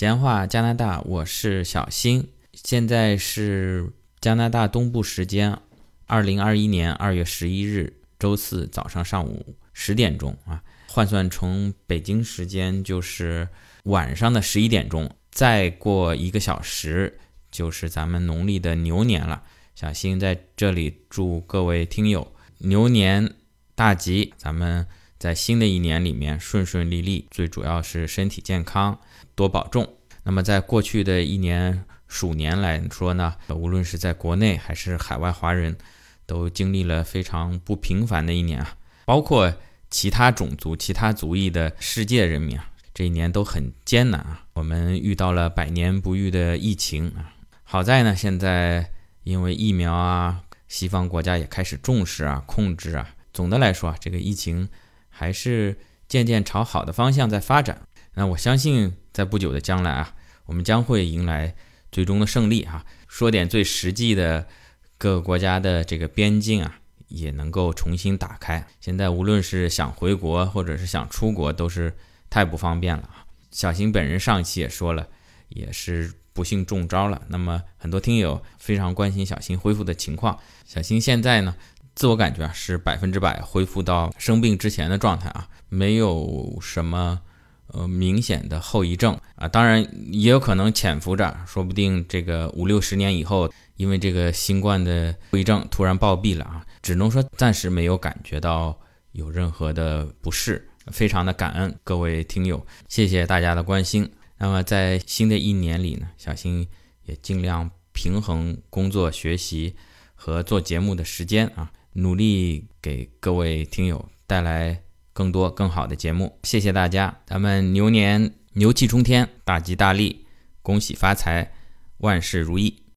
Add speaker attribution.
Speaker 1: 闲话加拿大，我是小新。现在是加拿大东部时间二零二一年二月十一日周四早上上午十点钟啊，换算成北京时间就是晚上的十一点钟。再过一个小时就是咱们农历的牛年了。小新在这里祝各位听友牛年大吉，咱们在新的一年里面顺顺利利，最主要是身体健康。多保重。那么，在过去的一年鼠年来说呢，无论是在国内还是海外华人，都经历了非常不平凡的一年啊。包括其他种族、其他族裔的世界人民啊，这一年都很艰难啊。我们遇到了百年不遇的疫情啊。好在呢，现在因为疫苗啊，西方国家也开始重视啊、控制啊。总的来说啊，这个疫情还是渐渐朝好的方向在发展。那我相信。在不久的将来啊，我们将会迎来最终的胜利啊！说点最实际的，各个国家的这个边境啊，也能够重新打开。现在无论是想回国或者是想出国，都是太不方便了啊！小新本人上期也说了，也是不幸中招了。那么很多听友非常关心小新恢复的情况。小新现在呢，自我感觉啊是百分之百恢复到生病之前的状态啊，没有什么。呃，明显的后遗症啊，当然也有可能潜伏着，说不定这个五六十年以后，因为这个新冠的后遗症突然暴毙了啊，只能说暂时没有感觉到有任何的不适，非常的感恩各位听友，谢谢大家的关心。那么在新的一年里呢，小新也尽量平衡工作、学习和做节目的时间啊，努力给各位听友带来。更多更好的节目，谢谢大家！咱们牛年牛气冲天，大吉大利，恭喜发财，万事如意！